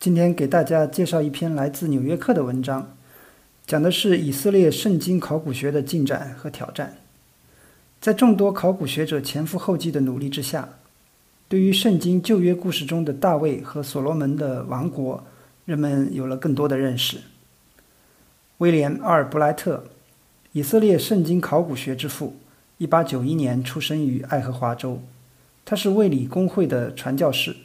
今天给大家介绍一篇来自《纽约客》的文章，讲的是以色列圣经考古学的进展和挑战。在众多考古学者前赴后继的努力之下，对于圣经旧约故事中的大卫和所罗门的王国，人们有了更多的认识。威廉·阿尔布莱特，以色列圣经考古学之父，1891年出生于爱荷华州。他是卫理公会的传教士。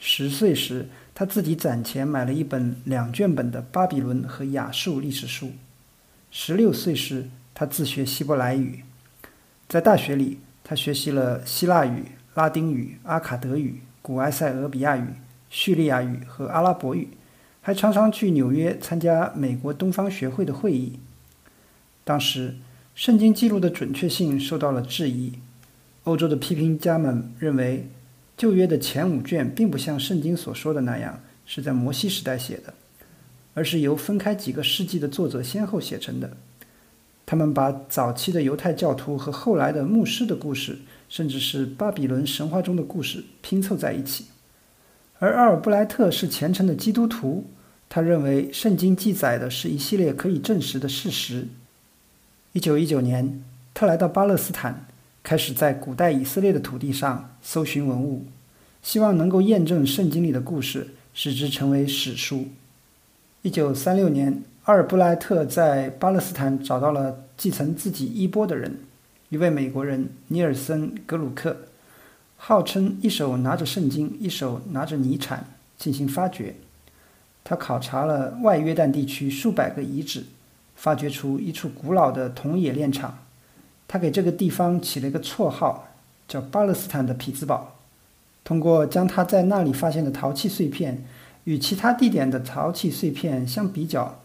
十岁时，他自己攒钱买了一本两卷本的巴比伦和亚述历史书。十六岁时，他自学希伯来语。在大学里，他学习了希腊语、拉丁语、阿卡德语、古埃塞俄比亚语、叙利亚语和阿拉伯语，还常常去纽约参加美国东方学会的会议。当时，圣经记录的准确性受到了质疑。欧洲的批评家们认为，旧约的前五卷并不像圣经所说的那样是在摩西时代写的，而是由分开几个世纪的作者先后写成的。他们把早期的犹太教徒和后来的牧师的故事，甚至是巴比伦神话中的故事拼凑在一起。而阿尔布莱特是虔诚的基督徒，他认为圣经记载的是一系列可以证实的事实。一九一九年，他来到巴勒斯坦。开始在古代以色列的土地上搜寻文物，希望能够验证圣经里的故事，使之成为史书。一九三六年，阿尔布莱特在巴勒斯坦找到了继承自己衣钵的人，一位美国人尼尔森·格鲁克，号称一手拿着圣经，一手拿着泥铲进行发掘。他考察了外约旦地区数百个遗址，发掘出一处古老的铜冶炼厂。他给这个地方起了一个绰号，叫巴勒斯坦的匹兹堡。通过将他在那里发现的陶器碎片与其他地点的陶器碎片相比较，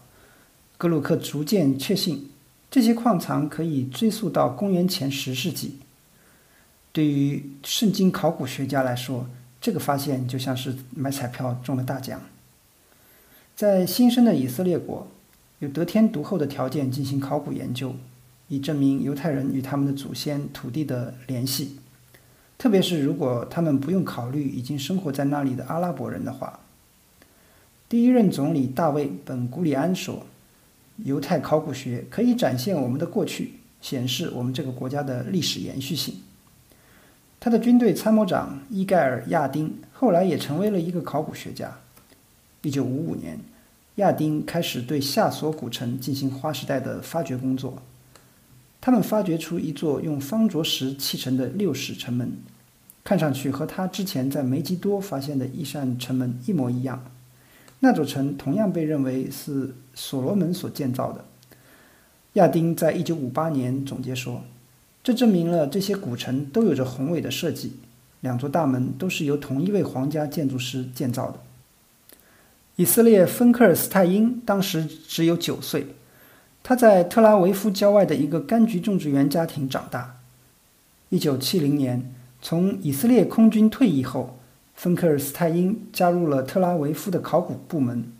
格鲁克逐渐确信这些矿藏可以追溯到公元前十世纪。对于圣经考古学家来说，这个发现就像是买彩票中了大奖。在新生的以色列国，有得天独厚的条件进行考古研究。以证明犹太人与他们的祖先土地的联系，特别是如果他们不用考虑已经生活在那里的阿拉伯人的话。第一任总理大卫·本·古里安说：“犹太考古学可以展现我们的过去，显示我们这个国家的历史延续性。”他的军队参谋长伊盖尔·亚丁后来也成为了一个考古学家。1955年，亚丁开始对夏索古城进行划时代的发掘工作。他们发掘出一座用方卓石砌成的六室城门，看上去和他之前在梅吉多发现的一扇城门一模一样。那座城同样被认为是所罗门所建造的。亚丁在一九五八年总结说：“这证明了这些古城都有着宏伟的设计，两座大门都是由同一位皇家建筑师建造的。”以色列芬克尔斯泰因当时只有九岁。他在特拉维夫郊外的一个柑橘种植园家庭长大。1970年，从以色列空军退役后，芬克尔斯泰因加入了特拉维夫的考古部门。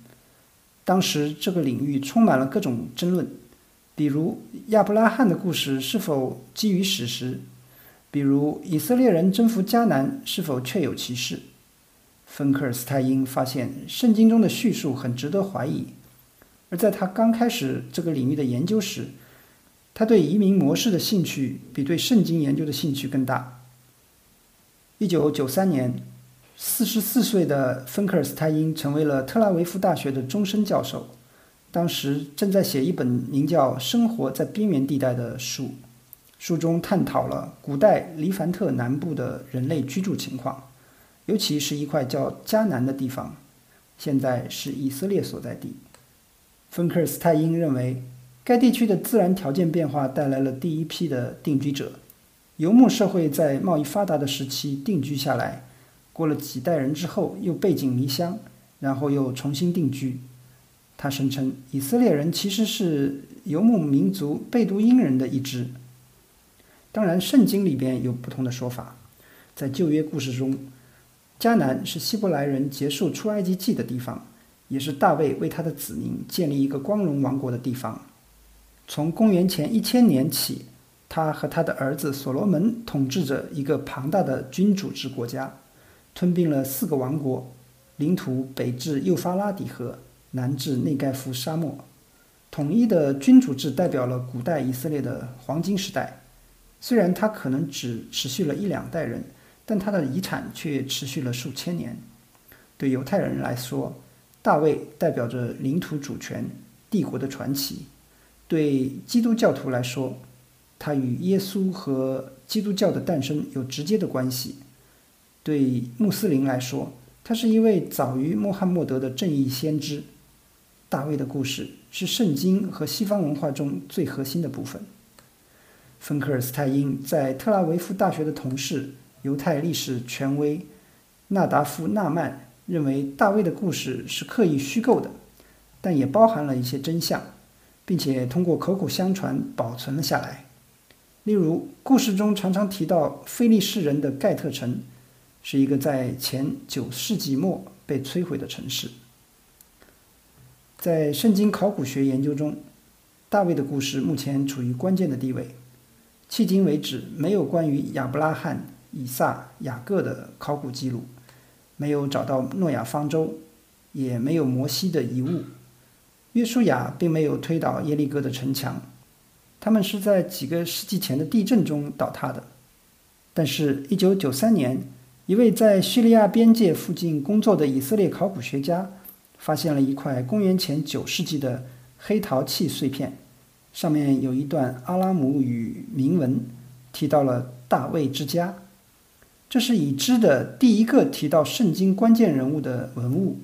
当时，这个领域充满了各种争论，比如亚伯拉罕的故事是否基于史实，比如以色列人征服迦南是否确有其事。芬克尔斯泰因发现，圣经中的叙述很值得怀疑。而在他刚开始这个领域的研究时，他对移民模式的兴趣比对圣经研究的兴趣更大。一九九三年，四十四岁的芬克尔斯泰因成为了特拉维夫大学的终身教授，当时正在写一本名叫《生活在边缘地带》的书，书中探讨了古代黎凡特南部的人类居住情况，尤其是一块叫迦南的地方，现在是以色列所在地。芬克尔斯泰因认为，该地区的自然条件变化带来了第一批的定居者。游牧社会在贸易发达的时期定居下来，过了几代人之后又背井离乡，然后又重新定居。他声称，以色列人其实是游牧民族贝都因人的一支。当然，圣经里边有不同的说法。在旧约故事中，迦南是希伯来人结束出埃及记的地方。也是大卫为他的子民建立一个光荣王国的地方。从公元前一千年起，他和他的儿子所罗门统治着一个庞大的君主制国家，吞并了四个王国，领土北至幼发拉底河，南至内盖夫沙漠。统一的君主制代表了古代以色列的黄金时代，虽然它可能只持续了一两代人，但它的遗产却持续了数千年。对犹太人来说，大卫代表着领土主权、帝国的传奇；对基督教徒来说，他与耶稣和基督教的诞生有直接的关系；对穆斯林来说，他是一位早于穆罕默德的正义先知。大卫的故事是圣经和西方文化中最核心的部分。芬克尔斯泰因在特拉维夫大学的同事、犹太历史权威纳达夫纳曼认为，大卫的故事是刻意虚构的，但也包含了一些真相，并且通过口口相传保存了下来。例如，故事中常常提到菲利士人的盖特城，是一个在前九世纪末被摧毁的城市。在圣经考古学研究中，大卫的故事目前处于关键的地位。迄今为止，没有关于亚伯拉罕、以撒、雅各的考古记录，没有找到诺亚方舟，也没有摩西的遗物。约书亚并没有推倒耶利哥的城墙，他们是在几个世纪前的地震中倒塌的。但是，1993年，一位在叙利亚边界附近工作的以色列考古学家。发现了一块公元前九世纪的黑陶器碎片，上面有一段阿拉姆语铭文，提到了大卫之家。这是已知的第一个提到圣经关键人物的文物，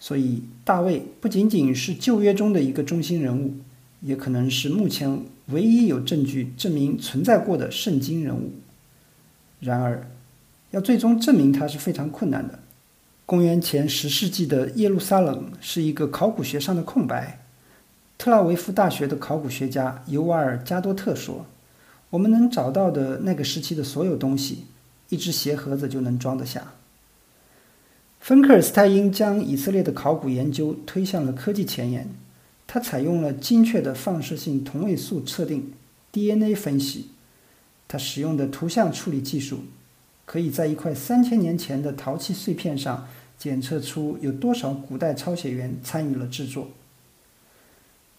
所以大卫不仅仅是旧约中的一个中心人物，也可能是目前唯一有证据证明存在过的圣经人物。然而，要最终证明他是非常困难的。公元前十世纪的耶路撒冷是一个考古学上的空白。特拉维夫大学的考古学家尤瓦尔加多特说：“我们能找到的那个时期的所有东西，一只鞋盒子就能装得下。”芬克尔斯泰因将以色列的考古研究推向了科技前沿。他采用了精确的放射性同位素测定 （DNA 分析）。他使用的图像处理技术。可以在一块三千年前的陶器碎片上检测出有多少古代抄写员参与了制作。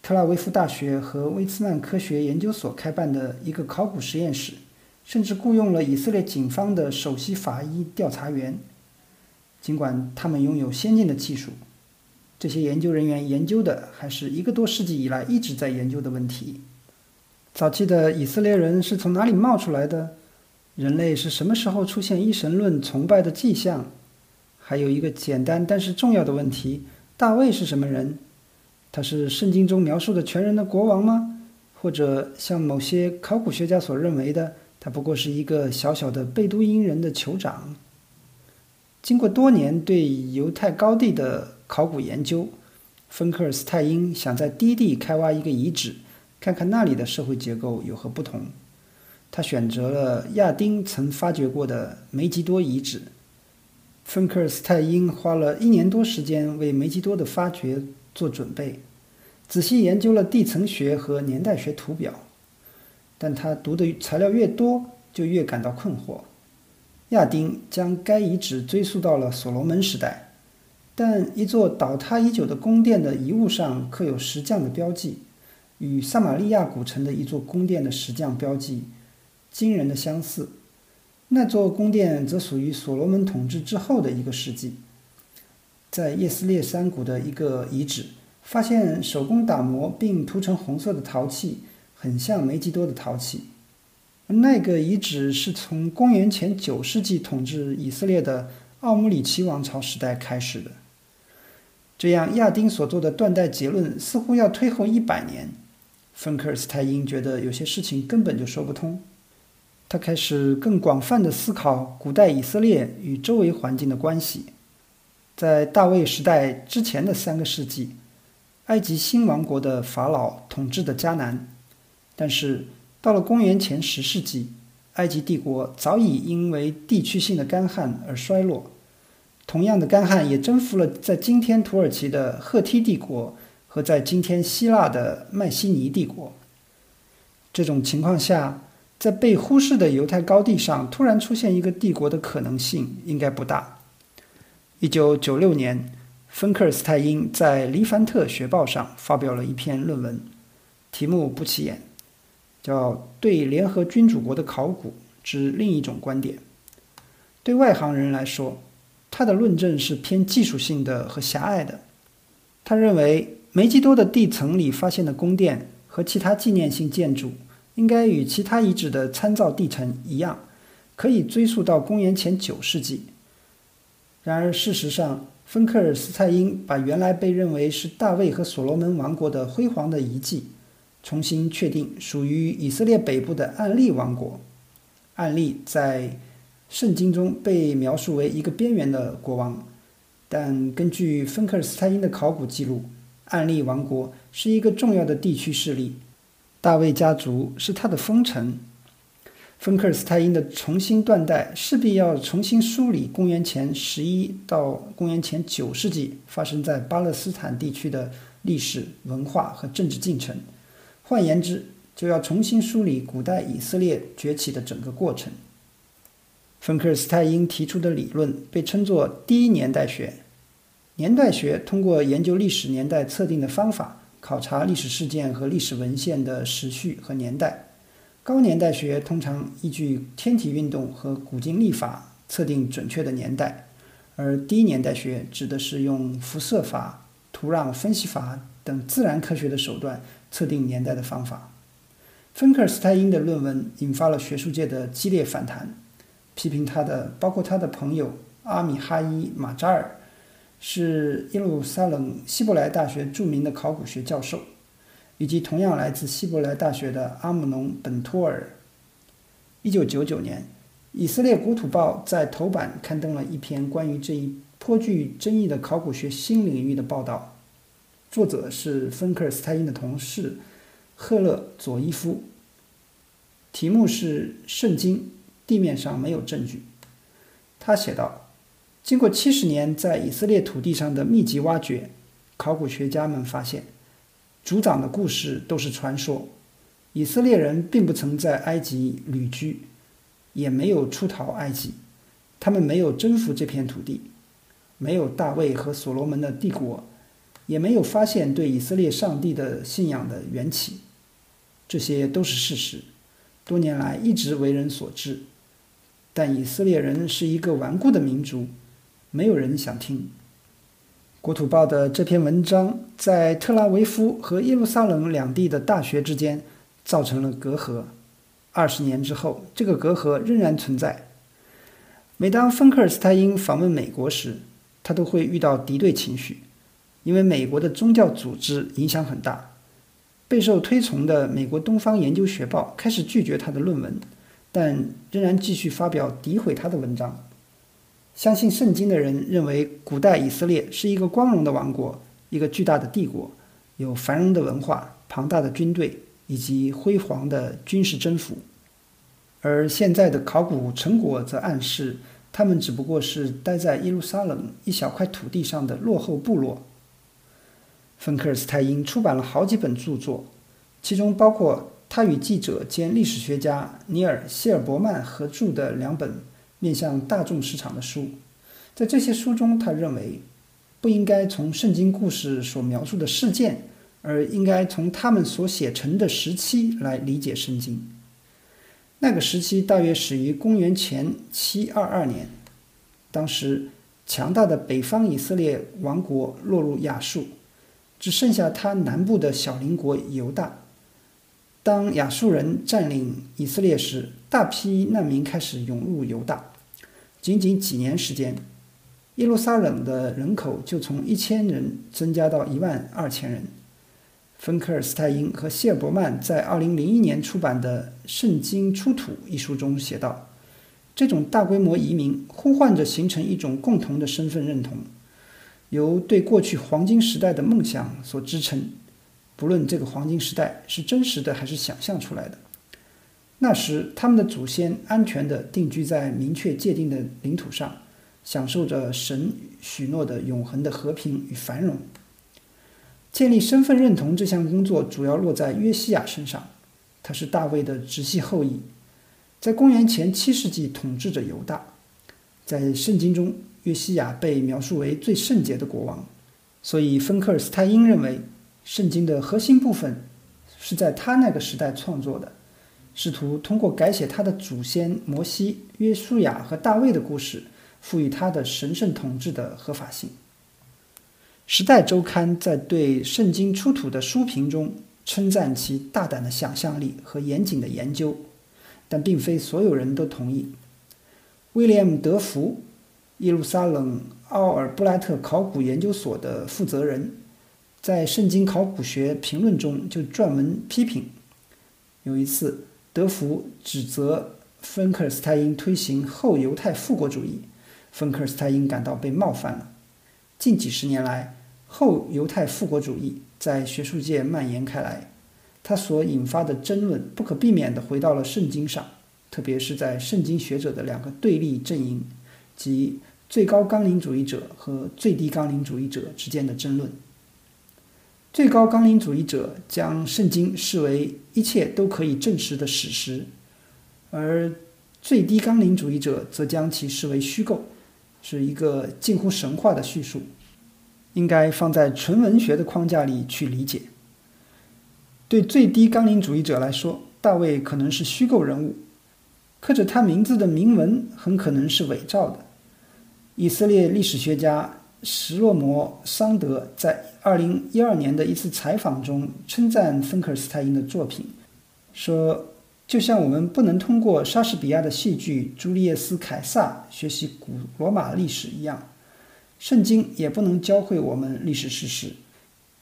特拉维夫大学和威茨曼科学研究所开办的一个考古实验室，甚至雇佣了以色列警方的首席法医调查员。尽管他们拥有先进的技术，这些研究人员研究的还是一个多世纪以来一直在研究的问题：早期的以色列人是从哪里冒出来的？人类是什么时候出现一神论崇拜的迹象？还有一个简单但是重要的问题：大卫是什么人？他是圣经中描述的全人的国王吗？或者像某些考古学家所认为的，他不过是一个小小的贝都因人的酋长？经过多年对犹太高地的考古研究，芬克尔斯泰因想在低地开挖一个遗址，看看那里的社会结构有何不同。他选择了亚丁曾发掘过的梅吉多遗址。芬克尔斯泰因花了一年多时间为梅吉多的发掘做准备，仔细研究了地层学和年代学图表。但他读的材料越多，就越感到困惑。亚丁将该遗址追溯到了所罗门时代，但一座倒塌已久的宫殿的遗物上刻有石匠的标记，与撒玛利亚古城的一座宫殿的石匠标记。惊人的相似，那座宫殿则属于所罗门统治之后的一个世纪。在叶斯列山谷的一个遗址，发现手工打磨并涂成红色的陶器，很像梅吉多的陶器。那个遗址是从公元前九世纪统治以色列的奥姆里奇王朝时代开始的。这样，亚丁所做的断代结论似乎要推后一百年。芬克尔斯泰因觉得有些事情根本就说不通。他开始更广泛的思考古代以色列与周围环境的关系。在大卫时代之前的三个世纪，埃及新王国的法老统治的迦南，但是到了公元前十世纪，埃及帝国早已因为地区性的干旱而衰落。同样的干旱也征服了在今天土耳其的赫梯帝国和在今天希腊的迈锡尼帝国。这种情况下。在被忽视的犹太高地上突然出现一个帝国的可能性应该不大。一九九六年，芬克尔斯泰因在《黎凡特学报》上发表了一篇论文，题目不起眼，叫《对联合君主国的考古之另一种观点》。对外行人来说，他的论证是偏技术性的和狭隘的。他认为，梅基多的地层里发现的宫殿和其他纪念性建筑，应该与其他遗址的参照地层一样，可以追溯到公元前九世纪。然而，事实上，芬克尔斯泰因把原来被认为是大卫和所罗门王国的辉煌的遗迹，重新确定属于以色列北部的暗利王国。暗利在圣经中被描述为一个边缘的国王，但根据芬克尔斯泰因的考古记录，暗利王国是一个重要的地区势力，大卫家族是他的封臣。芬克尔斯泰因的重新断代势必要重新梳理公元前十一到公元前九世纪发生在巴勒斯坦地区的历史文化和政治进程，换言之，就要重新梳理古代以色列崛起的整个过程。芬克尔斯泰因提出的理论被称作第一年代学。年代学通过研究历史年代测定的方法，考察历史事件和历史文献的时序和年代。高年代学通常依据天体运动和古今历法测定准确的年代，而低年代学指的是用辐射法、土壤分析法等自然科学的手段测定年代的方法。芬克尔斯泰因的论文引发了学术界的激烈反弹。批评他的包括他的朋友阿米哈伊·马扎尔，是耶路撒冷希伯来大学著名的考古学教授，以及同样来自希伯来大学的阿姆农·本托尔。一九九九年，以色列国土报在头版刊登了一篇关于这一颇具争议的考古学新领域的报道，作者是芬克尔斯泰因的同事赫勒佐伊夫，题目是《圣经》。地面上没有证据，他写道：“经过七十年在以色列土地上的密集挖掘，考古学家们发现，族长的故事都是传说。以色列人并不曾在埃及旅居，也没有出逃埃及，他们没有征服这片土地，没有大卫和所罗门的帝国，也没有发现对以色列上帝的信仰的缘起。这些都是事实，多年来一直为人所知。”但以色列人是一个顽固的民族，没有人想听。国土报的这篇文章在特拉维夫和耶路撒冷两地的大学之间造成了隔阂。二十年之后，这个隔阂仍然存在。每当芬克尔斯泰因访问美国时，他都会遇到敌对情绪，因为美国的宗教组织影响很大。备受推崇的美国东方研究学报开始拒绝他的论文。但仍然继续发表诋毁他的文章。相信圣经的人认为，古代以色列是一个光荣的王国，一个巨大的帝国，有繁荣的文化、庞大的军队以及辉煌的军事征服。而现在的考古成果则暗示，他们只不过是待在耶路撒冷一小块土地上的落后部落。芬克尔斯泰因出版了好几本著作，其中包括。他与记者兼历史学家尼尔·希尔伯曼合著的两本面向大众市场的书，在这些书中，他认为不应该从圣经故事所描述的事件，而应该从他们所写成的时期来理解圣经。那个时期大约始于公元前七二二年，当时强大的北方以色列王国落入亚述，只剩下他南部的小邻国犹大。当亚述人占领以色列时，大批难民开始涌入犹大。仅仅几年时间，耶路撒冷的人口就从一千人增加到一万二千人。芬克尔斯泰因和谢尔伯曼在二零零一年出版的《圣经出土》一书中写道：“这种大规模移民呼唤着形成一种共同的身份认同，由对过去黄金时代的梦想所支撑。”不论这个黄金时代是真实的还是想象出来的，那时他们的祖先安全地定居在明确界定的领土上，享受着神许诺的永恒的和平与繁荣。建立身份认同这项工作主要落在约西亚身上，他是大卫的直系后裔，在公元前七世纪统治着犹大。在圣经中，约西亚被描述为最圣洁的国王，所以芬克尔斯泰因认为，圣经的核心部分是在他那个时代创作的，试图通过改写他的祖先摩西、约书亚和大卫的故事，赋予他的神圣统治的合法性。《时代周刊》在对圣经出土的书评中称赞其大胆的想象力和严谨的研究，但并非所有人都同意。威廉·德福，耶路撒冷奥尔布莱特考古研究所的负责人，在《圣经考古学评论》中就撰文批评。有一次，德福指责芬克尔斯泰因推行后犹太复国主义，芬克尔斯泰因感到被冒犯了。近几十年来，后犹太复国主义在学术界蔓延开来，它所引发的争论不可避免地回到了圣经上。特别是在圣经学者的两个对立阵营，即最高纲领主义者和最低纲领主义者之间的争论。最高纲领主义者将圣经视为一切都可以证实的史实，而最低纲领主义者则将其视为虚构，是一个近乎神话的叙述，应该放在纯文学的框架里去理解。对最低纲领主义者来说，大卫可能是虚构人物。刻着他名字的铭文很可能是伪造的。以色列历史学家什洛摩·桑德在2012年的一次采访中称赞芬克尔斯泰因的作品，说：“就像我们不能通过莎士比亚的戏剧《朱利叶斯·凯撒》学习古罗马历史一样，圣经也不能教会我们历史事实。”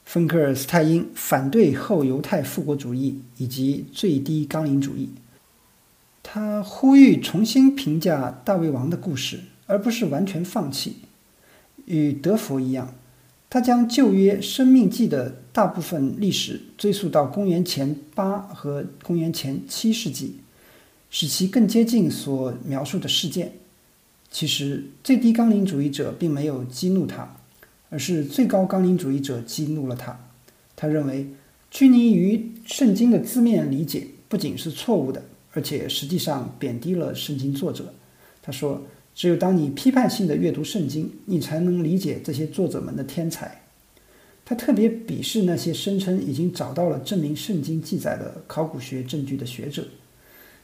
芬克尔斯泰因反对后犹太复国主义以及最低纲领主义。他呼吁重新评价大卫王的故事，而不是完全放弃。与德福一样，他将旧约《生命记》的大部分历史追溯到公元前八和公元前七世纪，使其更接近所描述的事件。其实，最低纲领主义者并没有激怒他，而是最高纲领主义者激怒了他。他认为，拘泥于圣经的字面理解不仅是错误的。而且实际上贬低了圣经作者。他说：“只有当你批判性的阅读圣经，你才能理解这些作者们的天才。”他特别鄙视那些声称已经找到了证明圣经记载的考古学证据的学者，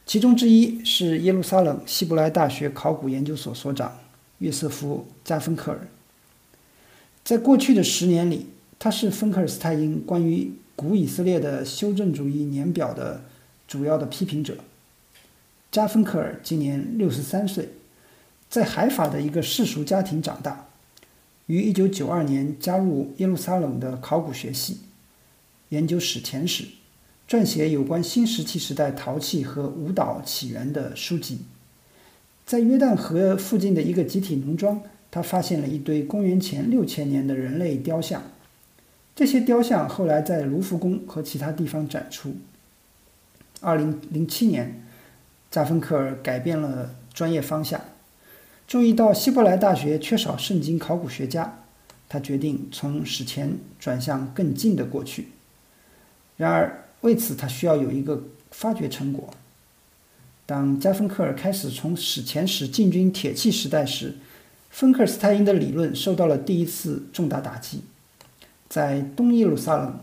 其中之一是耶路撒冷希伯来大学考古研究所所长约瑟夫·加芬克尔。在过去的十年里，他是芬克尔斯泰因关于古以色列的修正主义年表的主要的批评者。加芬克尔今年六十三岁，在海法的一个世俗家庭长大，于一九九二年加入耶路撒冷的考古学系，研究史前史，撰写有关新石器时代陶器和舞蹈起源的书籍。在约旦河附近的一个集体农庄，他发现了一堆公元前六千年的人类雕像，这些雕像后来在卢浮宫和其他地方展出。二零零七年。扎芬克尔改变了专业方向，注意到希伯来大学缺少圣经考古学家，他决定从史前转向更近的过去。然而，为此他需要有一个发掘成果。当加芬克尔开始从史前史进军铁器时代时，芬克尔斯泰因的理论受到了第一次重大打击。在东耶路撒冷，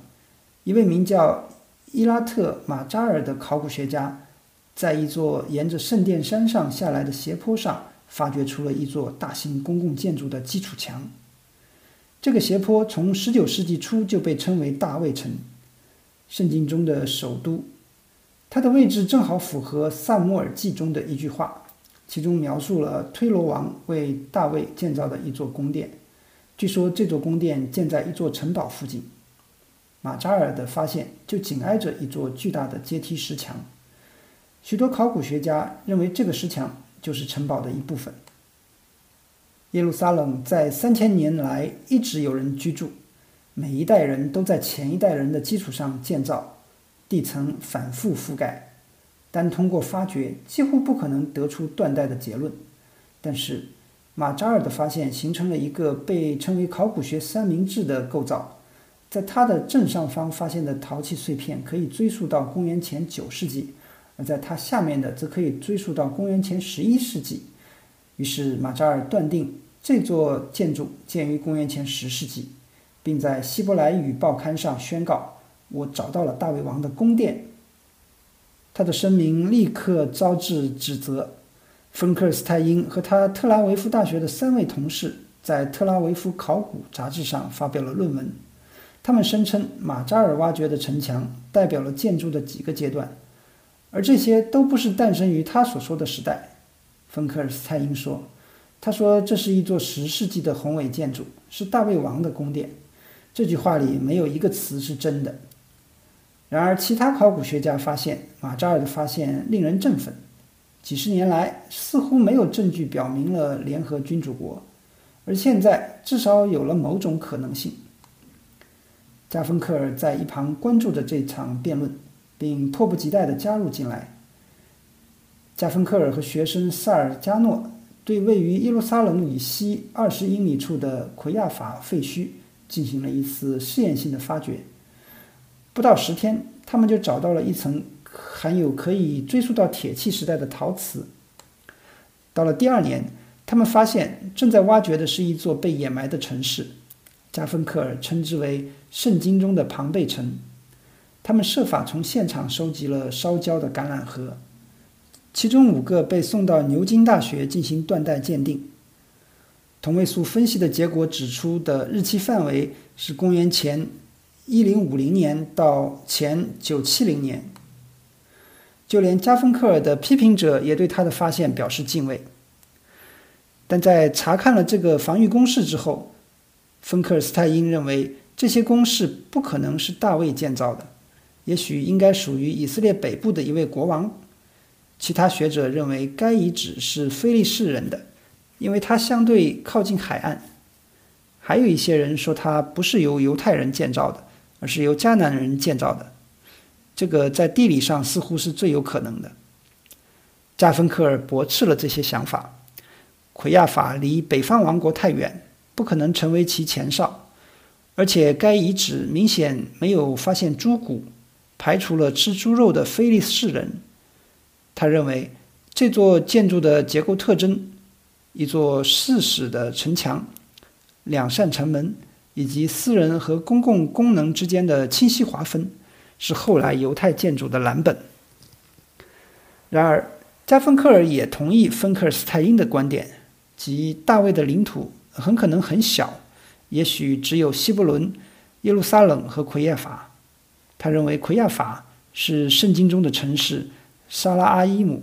一位名叫伊拉特马扎尔的考古学家。在一座沿着圣殿山上下来的斜坡上，发掘出了一座大型公共建筑的基础墙。这个斜坡从19世纪初就被称为大卫城，圣经中的首都。它的位置正好符合《萨姆尔记》中的一句话，其中描述了推罗王为大卫建造的一座宫殿。据说这座宫殿建在一座城堡附近。马扎尔的发现就紧挨着一座巨大的阶梯石墙。许多考古学家认为，这个石墙就是城堡的一部分。耶路撒冷在三千年来一直有人居住，每一代人都在前一代人的基础上建造，地层反复覆盖，单通过发掘几乎不可能得出断代的结论。但是，马扎尔的发现形成了一个被称为“考古学三明治”的构造，在它的正上方发现的陶器碎片可以追溯到公元前九世纪。而在它下面的则可以追溯到公元前十一世纪。于是马扎尔断定，这座建筑建于公元前十世纪，并在希伯来语报刊上宣告：“我找到了大卫王的宫殿。”他的声明立刻招致指责。芬克尔斯泰因和他特拉维夫大学的三位同事在《特拉维夫考古》杂志上发表了论文。他们声称，马扎尔挖掘的城墙代表了建筑的几个阶段，而这些都不是诞生于他所说的时代。芬克尔斯泰因说：“他说这是一座十世纪的宏伟建筑，是大卫王的宫殿。”这句话里没有一个词是真的。然而，其他考古学家发现，马扎尔的发现令人振奋。几十年来，似乎没有证据表明了联合君主国，而现在至少有了某种可能性。加芬克尔在一旁关注着这场辩论，并迫不及待地加入进来。加芬克尔和学生萨尔加诺对位于耶路撒冷以西二十英里处的奎亚法废墟进行了一次试验性的发掘。不到十天，他们就找到了一层含有可以追溯到铁器时代的陶瓷。到了第二年，他们发现正在挖掘的是一座被掩埋的城市，加芬克尔称之为“圣经中的庞贝城”。他们设法从现场收集了烧焦的橄榄核，其中五个被送到牛津大学进行断代鉴定。同位素分析的结果指出的日期范围是公元前1050年到前970年。就连加芬克尔的批评者也对他的发现表示敬畏。但在查看了这个防御工事之后，芬克尔斯泰因认为这些工事不可能是大卫建造的，也许应该属于以色列北部的一位国王。其他学者认为该遗址是非利士人的，因为它相对靠近海岸。还有一些人说它不是由犹太人建造的，而是由迦南人建造的。这个在地理上似乎是最有可能的。加芬克尔驳斥了这些想法。奎亚法离北方王国太远，不可能成为其前哨，而且该遗址明显没有发现猪骨，排除了吃猪肉的菲利士人。他认为这座建筑的结构特征——一座四室的城墙、两扇城门以及私人和公共功能之间的清晰划分。是后来犹太建筑的蓝本。然而，加芬克尔也同意芬克尔斯泰因的观点，即大卫的领土很可能很小，也许只有希伯伦、耶路撒冷和奎耶法。他认为奎亚法是圣经中的城市沙拉阿伊姆。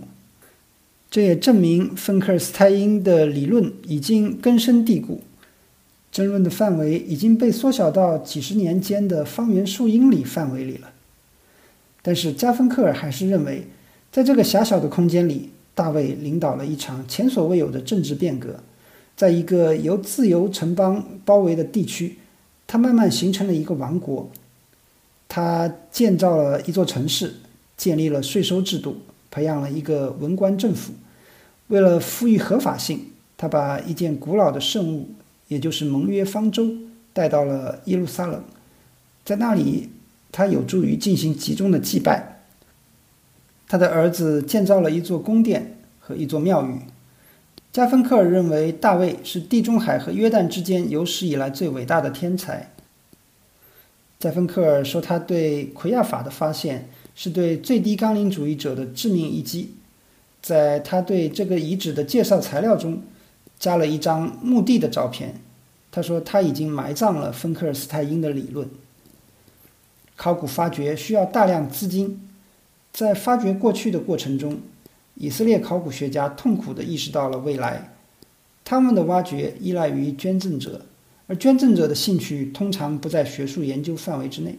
这也证明芬克尔斯泰因的理论已经根深蒂固，争论的范围已经被缩小到几十年间的方圆数英里范围里了。但是加芬克尔还是认为，在这个狭小的空间里，大卫领导了一场前所未有的政治变革。在一个由自由城邦包围的地区，他慢慢形成了一个王国。他建造了一座城市，建立了税收制度，培养了一个文官政府。为了赋予合法性，他把一件古老的圣物，也就是盟约方舟，带到了耶路撒冷，在那里。他有助于进行集中的祭拜。他的儿子建造了一座宫殿和一座庙宇。加芬克尔认为大卫是地中海和约旦之间有史以来最伟大的天才。在芬克尔说，他对奎亚法的发现是对最低纲领主义者的致命一击。在他对这个遗址的介绍材料中，加了一张墓地的照片。他说他已经埋葬了芬克尔斯泰因的理论。考古发掘需要大量资金，在发掘过去的过程中，以色列考古学家痛苦地意识到了未来。他们的挖掘依赖于捐赠者，而捐赠者的兴趣通常不在学术研究范围之内。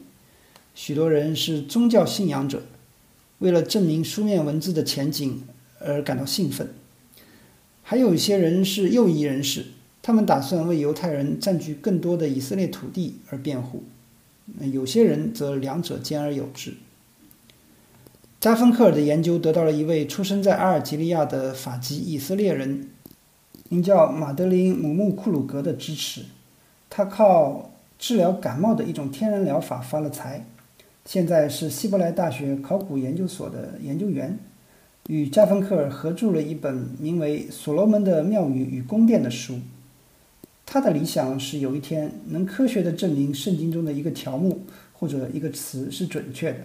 许多人是宗教信仰者，为了证明书面文字的前景而感到兴奋；还有一些人是右翼人士，他们打算为犹太人占据更多的以色列土地而辩护。有些人则两者兼而有之。加芬克尔的研究得到了一位出生在阿尔及利亚的法籍以色列人，名叫马德琳·姆穆库鲁格的支持。他靠治疗感冒的一种天然疗法发了财，现在是希伯来大学考古研究所的研究员，与加芬克尔合著了一本名为《所罗门的庙宇与宫殿》的书。他的理想是有一天能科学地证明圣经中的一个条目或者一个词是准确的。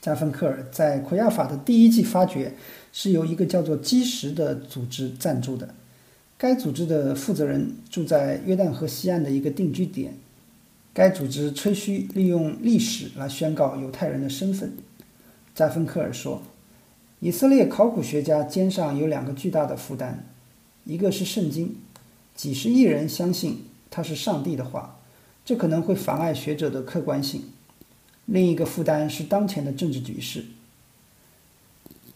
加芬克尔在奎亚法的第一季发掘是由一个叫做基石的组织赞助的，该组织的负责人住在约旦河西岸的一个定居点。该组织吹嘘利用历史来宣告犹太人的身份。加芬克尔说：“以色列考古学家肩上有两个巨大的负担，一个是圣经。”几十亿人相信他是上帝的话，这可能会妨碍学者的客观性。另一个负担是当前的政治局势。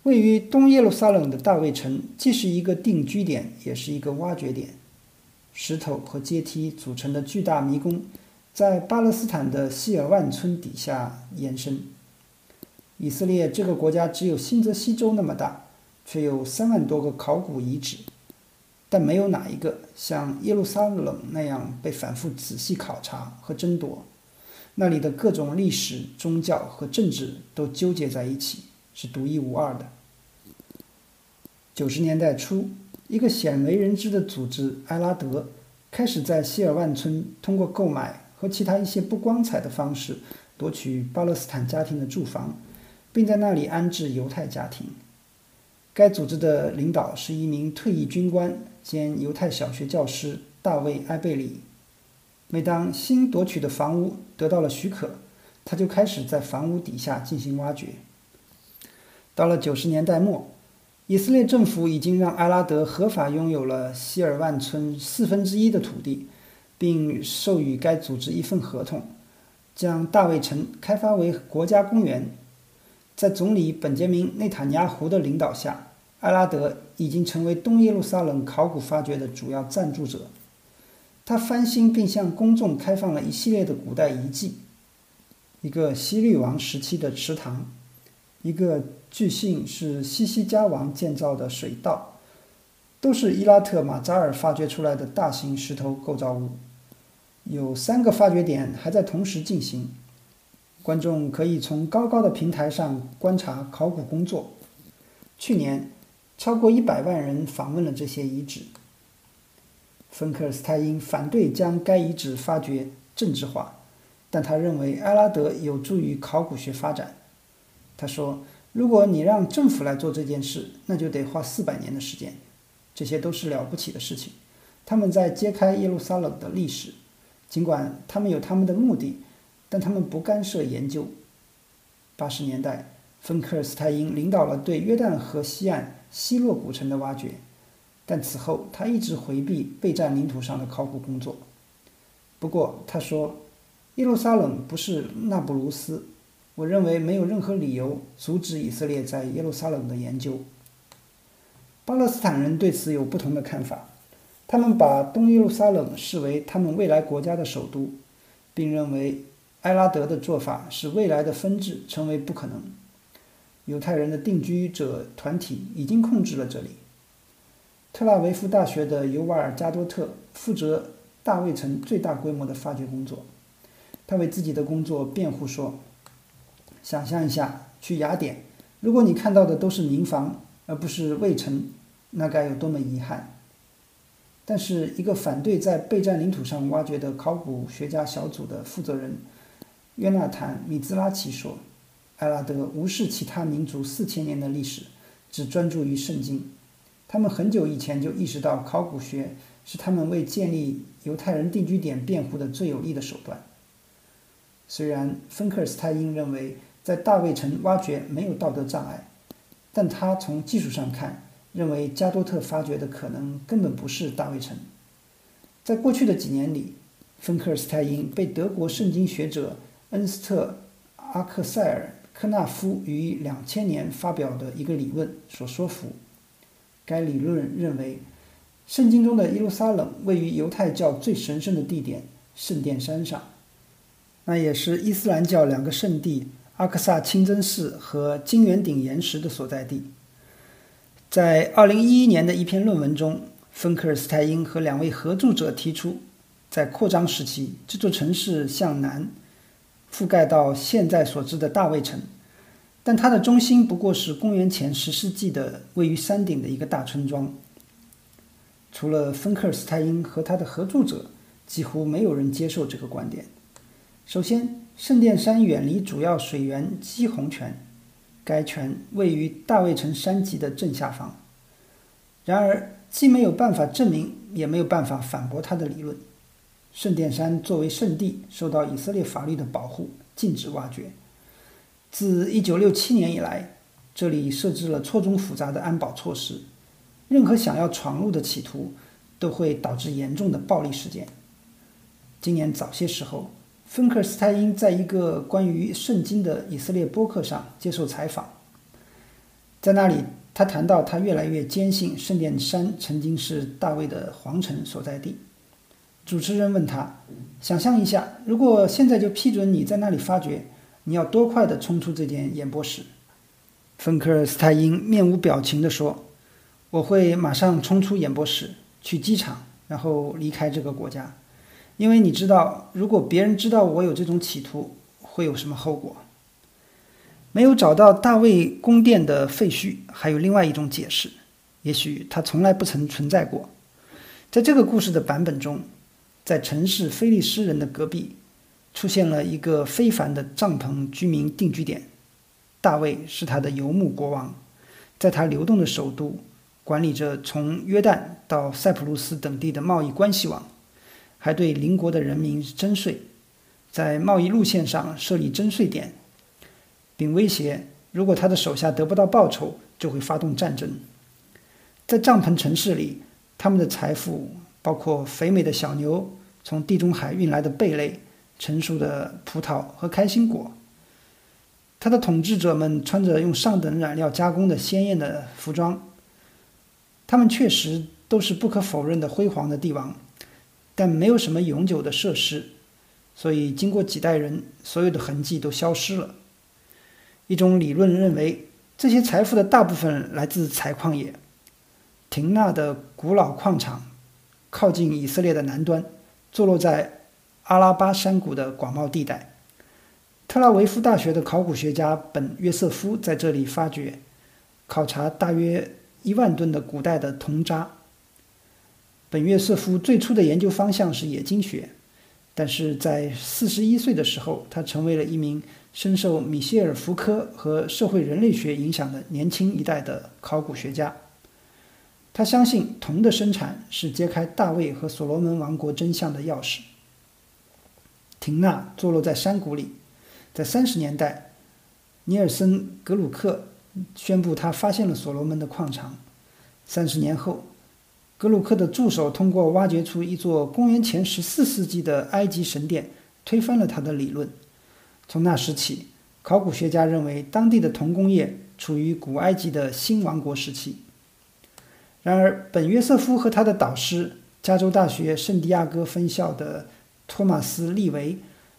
位于东耶路撒冷的大卫城既是一个定居点，也是一个挖掘点。石头和阶梯组成的巨大迷宫，在巴勒斯坦的希尔万村底下延伸。以色列这个国家只有新泽西州那么大，却有三万多个考古遗址。但没有哪一个像耶路撒冷那样被反复仔细考察和争夺，那里的各种历史、宗教和政治都纠结在一起，是独一无二的。九十年代初，一个鲜为人知的组织埃拉德开始在希尔万村通过购买和其他一些不光彩的方式夺取巴勒斯坦家庭的住房，并在那里安置犹太家庭。该组织的领导是一名退役军官兼犹太小学教师大卫·埃贝里。每当新夺取的房屋得到了许可，他就开始在房屋底下进行挖掘。到了九十年代末，以色列政府已经让埃拉德合法拥有了希尔万村四分之一的土地，并授予该组织一份合同，将大卫城开发为国家公园。在总理本杰明·内塔尼亚胡的领导下。埃拉德已经成为东耶路撒冷考古发掘的主要赞助者。他翻新并向公众开放了一系列的古代遗迹：一个西律王时期的池塘，一个据信是西西加王建造的水道，都是伊拉特马扎尔发掘出来的大型石头构造物。有三个发掘点还在同时进行，观众可以从高高的平台上观察考古工作。去年。超过一百万人访问了这些遗址。芬克尔斯泰因反对将该遗址发掘政治化，但他认为埃拉德有助于考古学发展。他说：“如果你让政府来做这件事，那就得花四百年的时间。这些都是了不起的事情。他们在揭开耶路撒冷的历史，尽管他们有他们的目的，但他们不干涉研究。”八十年代，芬克尔斯泰因领导了对约旦河西岸。希洛古城的挖掘，但此后他一直回避被占领土上的考古工作。不过他说：“耶路撒冷不是那不鲁斯，我认为没有任何理由阻止以色列在耶路撒冷的研究。”巴勒斯坦人对此有不同的看法，他们把东耶路撒冷视为他们未来国家的首都，并认为埃拉德的做法使未来的分治成为不可能。犹太人的定居者团体已经控制了这里。特拉维夫大学的尤瓦尔·加多特负责大卫城最大规模的发掘工作。他为自己的工作辩护说：“想象一下，去雅典，如果你看到的都是民房而不是卫城，那该有多么遗憾！”但是，一个反对在备战领土上挖掘的考古学家小组的负责人约纳坦·米兹拉奇说。埃拉德无视其他民族四千年的历史，只专注于圣经。他们很久以前就意识到，考古学是他们为建立犹太人定居点辩护的最有力的手段。虽然芬克尔斯泰因认为在大卫城挖掘没有道德障碍，但他从技术上看，认为加多特发掘的可能根本不是大卫城。在过去的几年里，芬克尔斯泰因被德国圣经学者恩斯特·阿克塞尔。科纳夫于两千年发表的一个理论所说服。该理论认为，圣经中的耶路撒冷位于犹太教最神圣的地点圣殿山上，那也是伊斯兰教两个圣地阿克萨清真寺和金圆顶岩石的所在地。在二零一一年的一篇论文中，芬克尔斯泰因和两位合著者提出，在扩张时期，这座城市向南。覆盖到现在所知的大卫城，但它的中心不过是公元前十世纪的位于山顶的一个大村庄。除了芬克尔斯泰因和他的合作者，几乎没有人接受这个观点。首先，圣殿山远离主要水源基洪泉，该泉位于大卫城山脊的正下方。然而，既没有办法证明，也没有办法反驳他的理论。圣殿山作为圣地，受到以色列法律的保护，禁止挖掘。自1967年以来，这里设置了错综复杂的安保措施，任何想要闯入的企图都会导致严重的暴力事件。今年早些时候，芬克尔斯泰因在一个关于圣经的以色列播客上接受采访，在那里，他谈到他越来越坚信圣殿山曾经是大卫的皇城所在地。主持人问他：“想象一下，如果现在就批准你在那里发掘，你要多快地冲出这间演播室？”芬克尔斯泰因面无表情地说：“我会马上冲出演播室，去机场，然后离开这个国家，因为你知道，如果别人知道我有这种企图，会有什么后果？”没有找到大卫宫殿的废墟，还有另外一种解释：也许它从来不曾存在过。在这个故事的版本中。在城市菲利斯人的隔壁，出现了一个非凡的帐篷居民定居点。大卫是他的游牧国王，在他流动的首都，管理着从约旦到塞浦路斯等地的贸易关系网，还对邻国的人民征税，在贸易路线上设立征税点，并威胁如果他的手下得不到报酬，就会发动战争。在帐篷城市里，他们的财富包括肥美的小牛。从地中海运来的贝类、成熟的葡萄和开心果。他的统治者们穿着用上等染料加工的鲜艳的服装。他们确实都是不可否认的辉煌的帝王，但没有什么永久的设施，所以经过几代人，所有的痕迹都消失了。一种理论认为，这些财富的大部分来自采矿业。廷纳的古老矿场靠近以色列的南端。坐落在阿拉巴山谷的广袤地带，特拉维夫大学的考古学家本约瑟夫在这里发掘、考察大约一万吨的古代的铜渣。本约瑟夫最初的研究方向是冶金学，但是在四十一岁的时候，他成为了一名深受米歇尔·福柯和社会人类学影响的年轻一代的考古学家。他相信铜的生产是揭开大卫和所罗门王国真相的钥匙。廷纳坐落在山谷里，在三十年代，尼尔森·格鲁克宣布他发现了所罗门的矿场。三十年后，格鲁克的助手通过挖掘出一座公元前十四世纪的埃及神殿，推翻了他的理论。从那时起，考古学家认为当地的铜工业处于古埃及的新王国时期。然而，本约瑟夫和他的导师，加州大学圣地亚哥分校的托马斯·利维，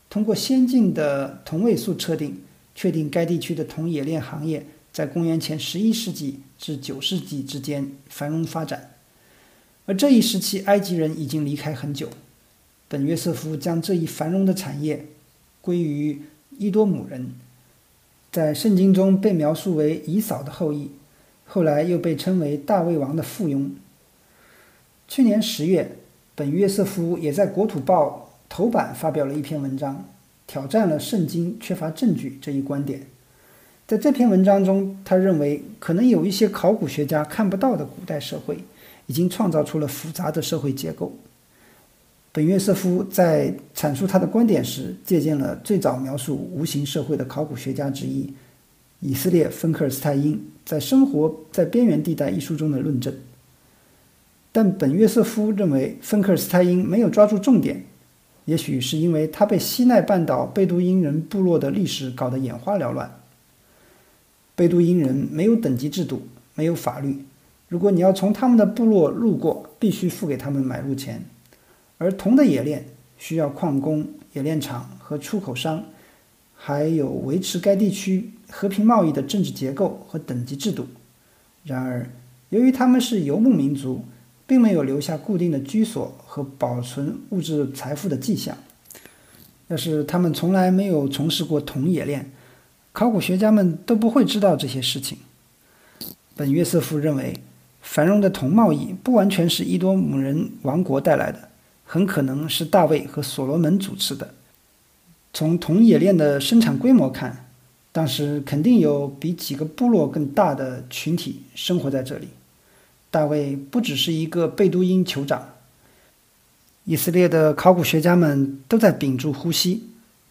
通过先进的同位素测定，确定该地区的铜冶炼行业在公元前11世纪至9世纪之间繁荣发展。而这一时期，埃及人已经离开很久。本约瑟夫将这一繁荣的产业归于伊多姆人，在圣经中被描述为以扫的后裔。后来又被称为大卫王的附庸。去年十月，本约瑟夫也在《国土报》头版发表了一篇文章，挑战了圣经缺乏证据这一观点。在这篇文章中，他认为可能有一些考古学家看不到的古代社会，已经创造出了复杂的社会结构。本约瑟夫在阐述他的观点时，借鉴了最早描述无形社会的考古学家之一。以色列芬克尔斯泰因在《生活在边缘地带》一书中的论证，但本约瑟夫认为芬克尔斯泰因没有抓住重点，也许是因为他被西奈半岛贝都因人部落的历史搞得眼花缭乱。贝都因人没有等级制度，没有法律，如果你要从他们的部落路过，必须付给他们买路钱，而铜的冶炼需要矿工、冶炼厂和出口商。还有维持该地区和平贸易的政治结构和等级制度。然而，由于他们是游牧民族，并没有留下固定的居所和保存物质财富的迹象。要是他们从来没有从事过铜冶炼，考古学家们都不会知道这些事情。本约瑟夫认为，繁荣的铜贸易不完全是伊多姆人王国带来的，很可能是大卫和所罗门主持的。从铜冶炼的生产规模看，当时肯定有比几个部落更大的群体生活在这里。大卫不只是一个贝都因酋长。以色列的考古学家们都在屏住呼吸，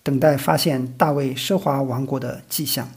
等待发现大卫奢华王国的迹象。